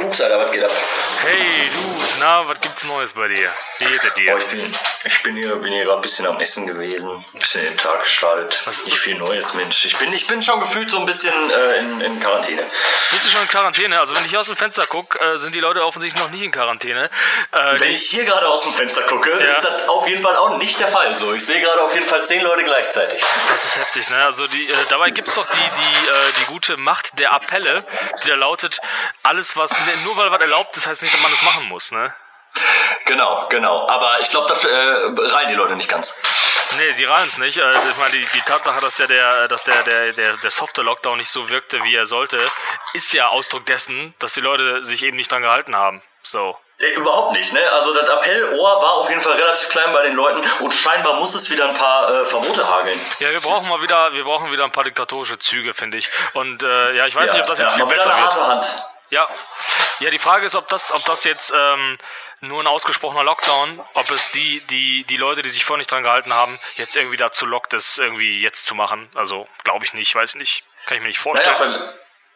Kucks, Alter, was geht ab? Hey du, na, was gibt's Neues bei dir? Wie geht dir? Oh, ich bin, ich bin hier, bin hier gerade ein bisschen am Essen gewesen, ein bisschen den Tag gestartet. Nicht viel Neues, Mensch. Ich bin, ich bin schon gefühlt so ein bisschen äh, in, in Quarantäne. Bist du schon in Quarantäne? Also wenn ich hier aus dem Fenster gucke, äh, sind die Leute offensichtlich noch nicht in Quarantäne. Äh, Wenn ich hier gerade aus dem Fenster gucke, Ja. ist das auf jeden Fall auch nicht der Fall. So, ich sehe gerade auf jeden Fall zehn Leute gleichzeitig. das ist heftig, ne? Also die, äh, dabei gibt's doch die, die, äh, die gute Macht der Appelle, die da lautet, alles was, nur weil was erlaubt ist, heißt nicht, dass man das machen muss, ne? Genau, genau. Aber ich glaube, dafür äh, rein die Leute nicht ganz. Nee, sie reihen's nicht. Äh, ich meine, die, die Tatsache, dass ja der, dass der, der, der, der Software-Lockdown nicht so wirkte, wie er sollte, ist ja Ausdruck dessen, dass die Leute sich eben nicht dran gehalten haben. So. Überhaupt nicht, ne? Also das Appellohr war auf jeden Fall relativ klein bei den Leuten und scheinbar muss es wieder ein paar äh, Verbote hageln. Ja, wir brauchen mal wieder, wir brauchen wieder ein paar diktatorische Züge, finde ich. Und äh, ja, ich weiß nicht, ob das jetzt viel mal wieder besser eine wird. harte Hand. Ja. Ja, die Frage ist, ob das, ob das jetzt ähm, nur ein ausgesprochener Lockdown, ob es die, die, die Leute, die sich vorher nicht dran gehalten haben, jetzt irgendwie dazu lockt, das irgendwie jetzt zu machen. Also, glaube ich nicht, weiß nicht. Kann ich mir nicht vorstellen. Naja,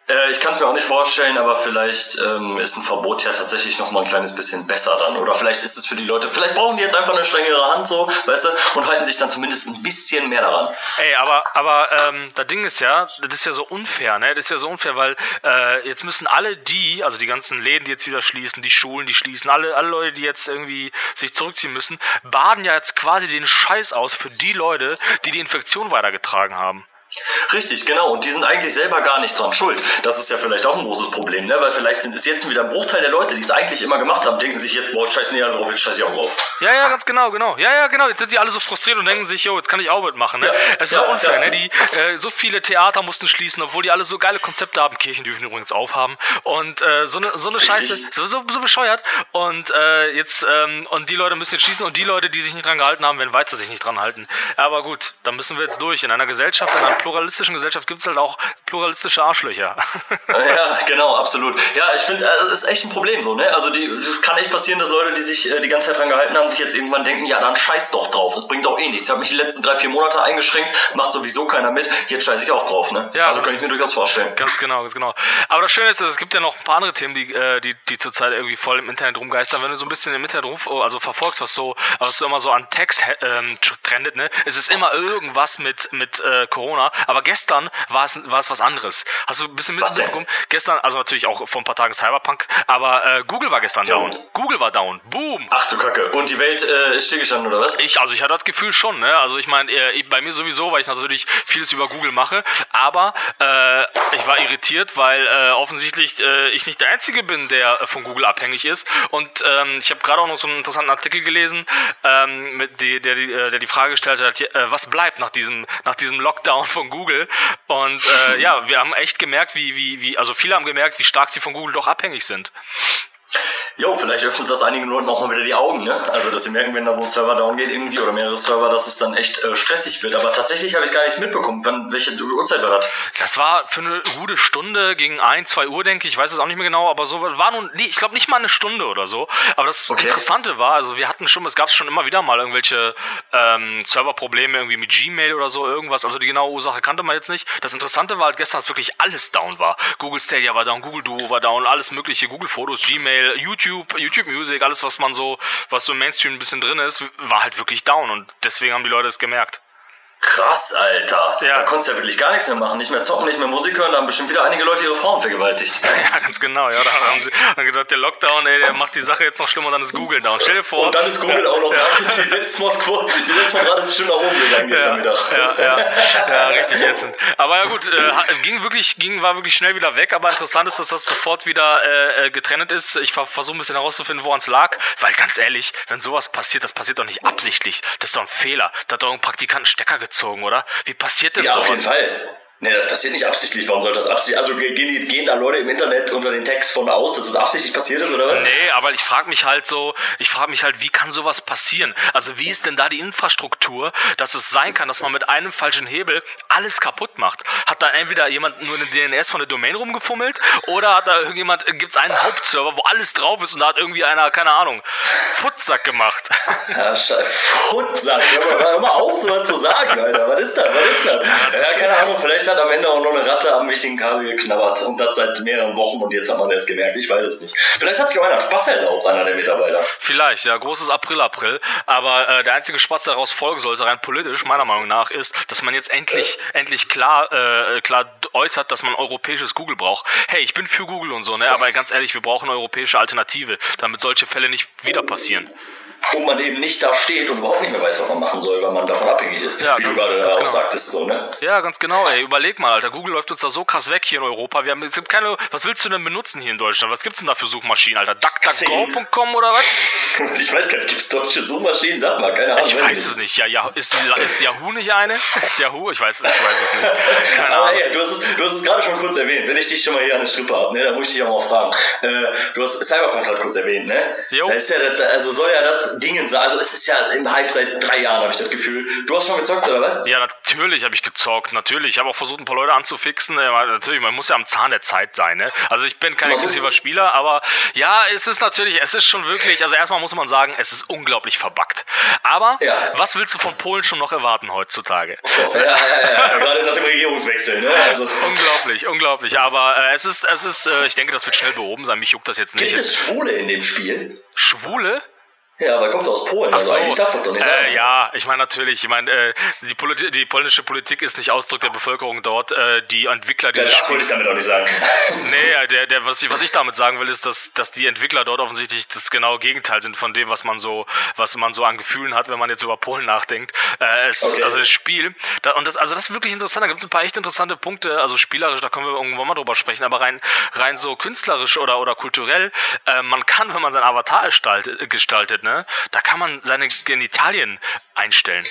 äh, ich kann es mir auch nicht vorstellen, aber vielleicht ähm, ist ein Verbot ja tatsächlich noch mal ein kleines bisschen besser dann. Oder vielleicht ist es für die Leute, vielleicht brauchen die jetzt einfach eine strengere Hand so, weißt du, und halten sich dann zumindest ein bisschen mehr daran. Ey, aber, aber ähm, das Ding ist ja, das ist ja so unfair, ne? Das ist ja so unfair, weil äh, jetzt müssen alle die, also die ganzen Läden, die jetzt wieder schließen, die Schulen, die schließen, alle, alle Leute, die jetzt irgendwie sich zurückziehen müssen, baden ja jetzt quasi den Scheiß aus für die Leute, die die Infektion weitergetragen haben. Richtig, genau. Und die sind eigentlich selber gar nicht dran schuld. Das ist ja vielleicht auch ein großes Problem, ne? Weil vielleicht sind es jetzt wieder ein Bruchteil der Leute, die es eigentlich immer gemacht haben, denken sich jetzt, boah, scheiße nicht alle drauf, jetzt scheiße ich auch drauf. Ja, ja, ganz genau, genau. Ja, ja, genau. Jetzt sind sie alle so frustriert und denken sich, jo, jetzt kann ich auch mitmachen. Ne? Ja, es ist ja, so unfair, ja. ne? Die, äh, so viele Theater mussten schließen, obwohl die alle so geile Konzepte haben. Kirchen dürfen übrigens aufhaben. Und äh, so eine so Richtig. Scheiße, so, so, so bescheuert. Und äh, jetzt, ähm, und die Leute müssen jetzt schließen und die Leute, die sich nicht dran gehalten haben, werden weiter sich nicht dran halten. Aber gut, da müssen wir jetzt durch. In einer Gesellschaft, in einer pluralistischen Gesellschaft gibt es halt auch pluralistische Arschlöcher. Ja, genau, absolut. Ja, ich finde, äh, es ist echt ein Problem so, ne? Also die kann echt passieren, dass Leute, die sich äh, die ganze Zeit dran gehalten haben, sich jetzt irgendwann denken, ja, dann scheiß doch drauf. Es bringt doch eh nichts. Ich habe mich die letzten drei, vier Monate eingeschränkt, macht sowieso keiner mit, jetzt scheiße ich auch drauf, ne? Ja, also das- kann ich mir durchaus vorstellen. Ganz genau, ganz genau. Aber das Schöne ist, es gibt ja noch ein paar andere Themen, die, äh, die, die zurzeit irgendwie voll im Internet rumgeistern. Wenn du so ein bisschen im Internet rum, also verfolgst, was so, was so immer so an Text ähm, tr- trendet, ne, es ist immer irgendwas mit, mit äh, Corona. Aber gestern war es, war es was anderes. Hast du ein bisschen mitbekommen? Gestern, also natürlich auch vor ein paar Tagen Cyberpunk, aber äh, Google war gestern Jo. down. Google war down. Boom. Ach du Kacke. Und die Welt äh, ist stillgestanden, oder was? Ich, also ich hatte das Gefühl schon, ne? Also ich meine, äh, bei mir sowieso, weil ich natürlich vieles über Google mache, aber äh, ich war irritiert, weil äh, offensichtlich äh, ich nicht der Einzige bin, der von Google abhängig ist. Und ähm, ich habe gerade auch noch so einen interessanten Artikel gelesen, ähm, mit die, der, die, der die Frage gestellt hat, was bleibt nach diesem, nach diesem Lockdown von Google? Und äh, ja, wir haben echt gemerkt, wie, wie, wie, also viele haben gemerkt, wie stark sie von Google doch abhängig sind. Jo, vielleicht öffnet das einigen Leuten auch mal wieder die Augen, ne? Also, dass sie merken, wenn da so ein Server down geht irgendwie oder mehrere Server, dass es dann echt äh, stressig wird. Aber tatsächlich habe ich gar nichts mitbekommen. Wann, welche Uhrzeit war das? Das war für eine gute Stunde gegen 1, 2 Uhr, denke ich. Ich weiß es auch nicht mehr genau, aber so war nun, nee, ich glaube nicht mal eine Stunde oder so. Aber das Okay. Interessante war, also wir hatten schon, es gab schon immer wieder mal irgendwelche ähm, Serverprobleme irgendwie mit Gmail oder so, irgendwas. Also die genaue Ursache kannte man jetzt nicht. Das Interessante war halt gestern, dass wirklich alles down war. Google Stadia war down, Google Duo war down, alles mögliche, Google Fotos, Gmail, YouTube, YouTube Music, alles was man so, was so im Mainstream ein bisschen drin ist, war halt wirklich down und deswegen haben die Leute es gemerkt. Krass, Alter. Ja. Da konntest du ja wirklich gar nichts mehr machen. Nicht mehr zocken, nicht mehr Musik hören. Da haben bestimmt wieder einige Leute ihre Frauen vergewaltigt. Ja, ganz genau. Ja, da haben sie haben gedacht, der Lockdown, ey, der macht die Sache jetzt noch schlimmer dann ist Google down. Stell dir vor. Und dann ist Google auch noch da. Die Selbstmordquote, die Selbstmordrate ist bestimmt nach oben gegangen gestern Mittag. ja, ja, ja, richtig ätzend. Aber ja gut, äh, ging wirklich, ging, war wirklich schnell wieder weg, aber interessant ist, dass das sofort wieder äh, äh, getrennt ist. Ich ver versuche ein bisschen herauszufinden, woran es lag, weil ganz ehrlich, wenn sowas passiert, das passiert doch nicht absichtlich. Das ist doch ein Fehler. Da hat doch ein Praktikant einen Stecker gezogen, oder? Wie passiert denn Ja, auf jeden sowas? Fall. Nee, das passiert nicht absichtlich. Warum soll das absichtlich? Also gehen, gehen da Leute im Internet unter den Text von aus, dass es absichtlich passiert ist, oder was? Nee, aber ich frage mich halt so, ich frage mich halt, wie kann sowas passieren? Also wie ist denn da die Infrastruktur, dass es sein kann, dass man mit einem falschen Hebel alles kaputt macht? Hat da entweder jemand nur eine DNS von der Domain rumgefummelt oder hat da irgendjemand, gibt es einen Hauptserver, wo alles drauf ist und da hat irgendwie einer, keine Ahnung, Futsack gemacht. Ja, Scheiße. Futsack. Hör mal, hör mal auf, so was zu sagen, Alter. Was ist das? Was ist das? Ja, keine Ahnung. Vielleicht hat am Ende auch noch eine Ratte am wichtigen Kabel geknabbert und das seit mehreren Wochen und jetzt hat man erst gemerkt. Ich weiß es nicht. Vielleicht hat sich auch einer Spaß erlaubt, einer der Mitarbeiter. Vielleicht, ja, großes April-April. Aber äh, der einzige Spaß, der daraus folgen sollte, rein politisch, meiner Meinung nach, ist, dass man jetzt endlich, äh. endlich klar, äh, klar äußert, dass man europäisches Google braucht. Hey, ich bin für Google und so, ne? Aber ganz ehrlich, wir brauchen eine europäische Alternative, damit solche Fälle nicht wieder passieren wo man eben nicht da steht und überhaupt nicht mehr weiß, was man machen soll, weil man davon abhängig ist. Ja, wie du gerade auch genau. sagtest, so, ne? Ja, ganz genau, ey. Überleg mal, Alter. Google läuft uns da so krass weg hier in Europa. Wir haben, es gibt keine, was willst du denn benutzen hier in Deutschland? Was gibt's denn da für Suchmaschinen, Alter? DuckDuckGo.com oder was? Ich weiß gar nicht, gibt's deutsche Suchmaschinen? Sag mal, keine Ahnung. Ich weiß es nicht. Ja, ja, ist, ist Yahoo nicht eine? Ist Yahoo? Ich weiß, ich weiß es nicht. Keine Ahnung. Ah, ja, du hast es, du hast es gerade schon kurz erwähnt. Wenn ich dich schon mal hier an der Strippe habe, ne, dann muss ich dich auch mal fragen. Äh, du hast Cyberpunk gerade kurz erwähnt, ne? Jo. Da ist ja, das, also soll ja das Dingen sein. Also es ist ja im Hype seit drei Jahren, habe ich das Gefühl. Du hast schon gezockt, oder was? Ja, natürlich habe ich gezockt. Natürlich. Ich habe auch versucht, ein paar Leute anzufixen. Natürlich, man muss ja am Zahn der Zeit sein. Ne? Also ich bin kein man exzessiver Spieler, aber ja, es ist natürlich, es ist schon wirklich, also erstmal muss man sagen, es ist unglaublich verbuggt. Aber ja. was willst du von Polen schon noch erwarten heutzutage? Ja, ja, ja, gerade nach dem Regierungswechsel. Ne? Also. Unglaublich, unglaublich. Aber äh, es ist, es ist, äh, ich denke, das wird schnell behoben sein. Mich juckt das jetzt nicht. Gibt es Schwule in dem Spiel? Schwule? Ja, aber er kommt aus Polen, also so. eigentlich darf das doch nicht sein. Äh, ja, ich meine natürlich, ich meine, äh, die, Poli die, polnische Politik ist nicht Ausdruck der Bevölkerung dort. Äh, die Entwickler dieses ja, das wollte ich damit auch nicht sagen. nee, der, der, was, ich, was ich damit sagen will, ist, dass, dass die Entwickler dort offensichtlich das genaue Gegenteil sind von dem, was man so, was man so an Gefühlen hat, wenn man jetzt über Polen nachdenkt. Äh, es, okay. Also das Spiel, da, und das, also das ist wirklich interessant, da gibt es ein paar echt interessante Punkte, also spielerisch, da können wir irgendwann mal drüber sprechen, aber rein, rein so künstlerisch oder, oder kulturell, äh, man kann, wenn man sein Avatar gestaltet, gestaltet ne, da kann man man seine Genitalien einstellen.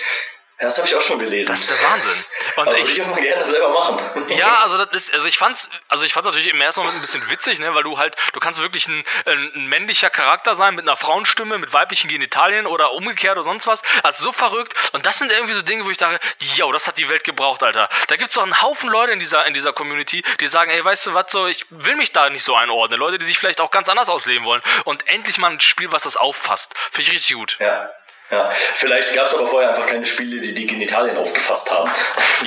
Das habe ich auch schon gelesen. Das ist der Wahnsinn. Und also ich würde mal gerne selber machen. Ja, also das ist, also ich fand's, also ich fand's natürlich im ersten Moment ein bisschen witzig, ne, weil du halt, du kannst wirklich ein, ein männlicher Charakter sein mit einer Frauenstimme, mit weiblichen Genitalien oder umgekehrt oder sonst was. Also so verrückt. Und das sind irgendwie so Dinge, wo ich dachte, yo, das hat die Welt gebraucht, Alter. Da gibt's doch einen Haufen Leute in dieser, in dieser Community, die sagen, ey, weißt du was, so, ich will mich da nicht so einordnen. Leute, die sich vielleicht auch ganz anders ausleben wollen. Und endlich mal ein Spiel, was das auffasst. Finde ich richtig gut. Ja. Ja, vielleicht gab es aber vorher einfach keine Spiele, die die Genitalien aufgefasst haben.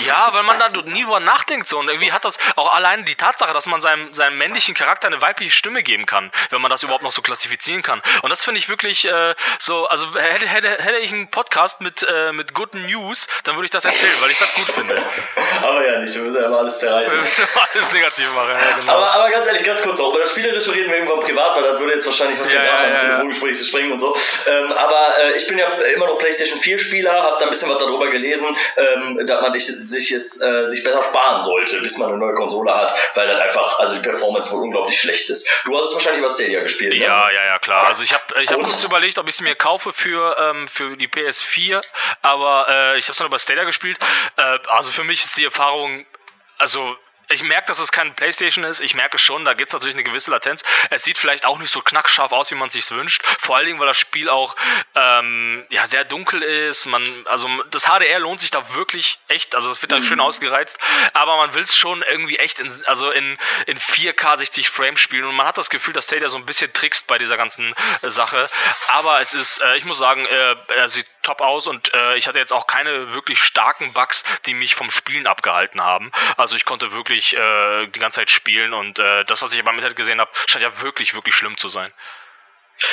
Ja, weil man da nie drüber nachdenkt so und irgendwie hat das auch allein die Tatsache, dass man seinem, seinem männlichen Charakter eine weibliche Stimme geben kann, wenn man das überhaupt noch so klassifizieren kann. Und das finde ich wirklich äh, so, also hätte, hätte, hätte ich einen Podcast mit, äh, mit Good News, dann würde ich das erzählen, weil ich das gut finde. aber ja nicht, wir müssen ja immer alles zerreißen. alles negativ machen, ja, genau. aber, aber ganz ehrlich, ganz kurz noch, über das Spielerische reden wir irgendwann privat, weil das würde jetzt wahrscheinlich auf den ja, Rahmen ja, eines ja, Telefongesprächs springen und so. Ähm, aber äh, ich bin ja immer noch PlayStation 4 Spieler, habe da ein bisschen was darüber gelesen, ähm, dass man sich es äh, sich besser sparen sollte, bis man eine neue Konsole hat, weil dann einfach also die Performance wohl unglaublich schlecht ist. Du hast es wahrscheinlich über Stadia gespielt, ne? Ja, ja, ja, klar. Also ich habe ich hab kurz überlegt, ob ich es mir kaufe für ähm, für die PS4, aber äh, ich habe es dann über Stadia gespielt. Äh, also für mich ist die Erfahrung also ich merke, dass es kein PlayStation ist. Ich merke schon, da gibt es natürlich eine gewisse Latenz. Es sieht vielleicht auch nicht so knackscharf aus, wie man es sich wünscht. Vor allen Dingen, weil das Spiel auch ähm, ja, sehr dunkel ist. Man, also das HDR lohnt sich da wirklich echt. Also es wird da mhm. schön ausgereizt. Aber man will es schon irgendwie echt in, also in, in 4K 60 Frames spielen. Und man hat das Gefühl, dass Stadia so ein bisschen trickst bei dieser ganzen äh, Sache. Aber es ist, äh, ich muss sagen, äh, er sieht top aus und äh, ich hatte jetzt auch keine wirklich starken Bugs, die mich vom Spielen abgehalten haben. Also ich konnte wirklich äh, die ganze Zeit spielen und äh, das, was ich beim Internet gesehen habe, scheint ja wirklich, wirklich schlimm zu sein.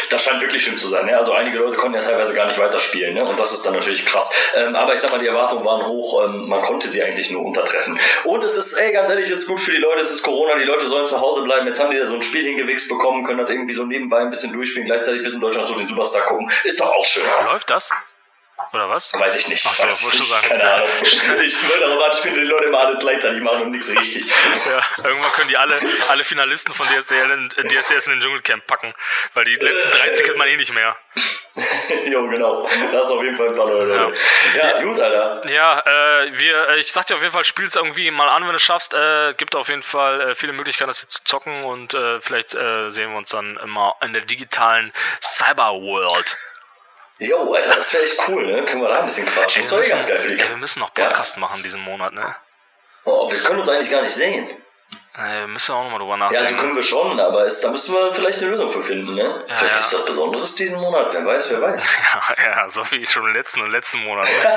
Das scheint wirklich schlimm zu sein. Ne? Also einige Leute konnten ja teilweise gar nicht weiterspielen. Ne? Und das ist dann natürlich krass. Ähm, aber ich sag mal, die Erwartungen waren hoch. Ähm, man konnte sie eigentlich nur untertreffen. Und es ist, ey, ganz ehrlich, es ist gut für die Leute. Es ist Corona. Die Leute sollen zu Hause bleiben. Jetzt haben die da so ein Spiel hingewichst bekommen, können das irgendwie so nebenbei ein bisschen durchspielen, gleichzeitig bis in Deutschland so den Superstar gucken. Ist doch auch schön. Läuft das? Oder was? Weiß ich nicht. Ach so, Weiß ich, sagen. Keine Ahnung. Ich würde ich finde, die Leute immer alles gleichzeitig machen und nichts richtig. ja, irgendwann können die alle, alle Finalisten von DSDS in, DSDS in den Dschungelcamp packen, weil die letzten 30 kennt man eh nicht mehr. jo, genau. Das ist auf jeden Fall ein paar Leute. Ja, ja, gut, Alter. Ja, äh, wir, ich sag dir auf jeden Fall, spiel es irgendwie mal an, wenn du es schaffst. Äh, gibt auf jeden Fall äh, viele Möglichkeiten, das hier zu zocken und äh, vielleicht äh, sehen wir uns dann immer in der digitalen Cyberworld. Jo, Alter, das wäre echt cool, ne? Können wir da ein bisschen quatschen. Das ist ganz geil für die ey, Wir müssen noch Podcast ja. machen diesen Monat, ne? Oh, wir können uns eigentlich gar nicht sehen. Äh, müssen wir auch nochmal drüber nachdenken. Ja, also können wir schon, aber es, da müssen wir vielleicht eine Lösung für finden, ne? Ja, vielleicht ja. ist das Besonderes diesen Monat, wer weiß, wer weiß. Ja, ja so wie schon im letzten und letzten Monat. Ne?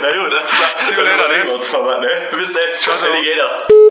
Na gut, alles klar. See you later, ne? Bis dann. Ciao, ciao.